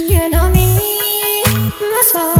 You know me, my soul.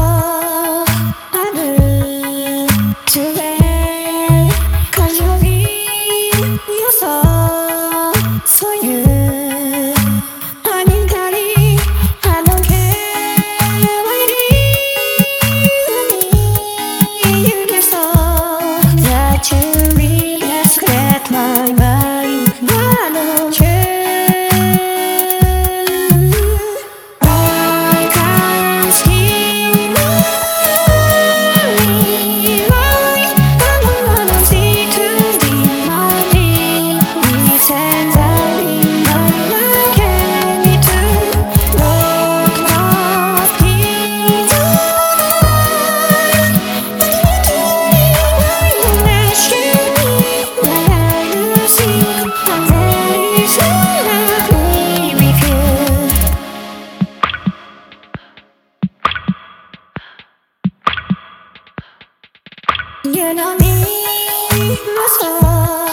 You know me, my soul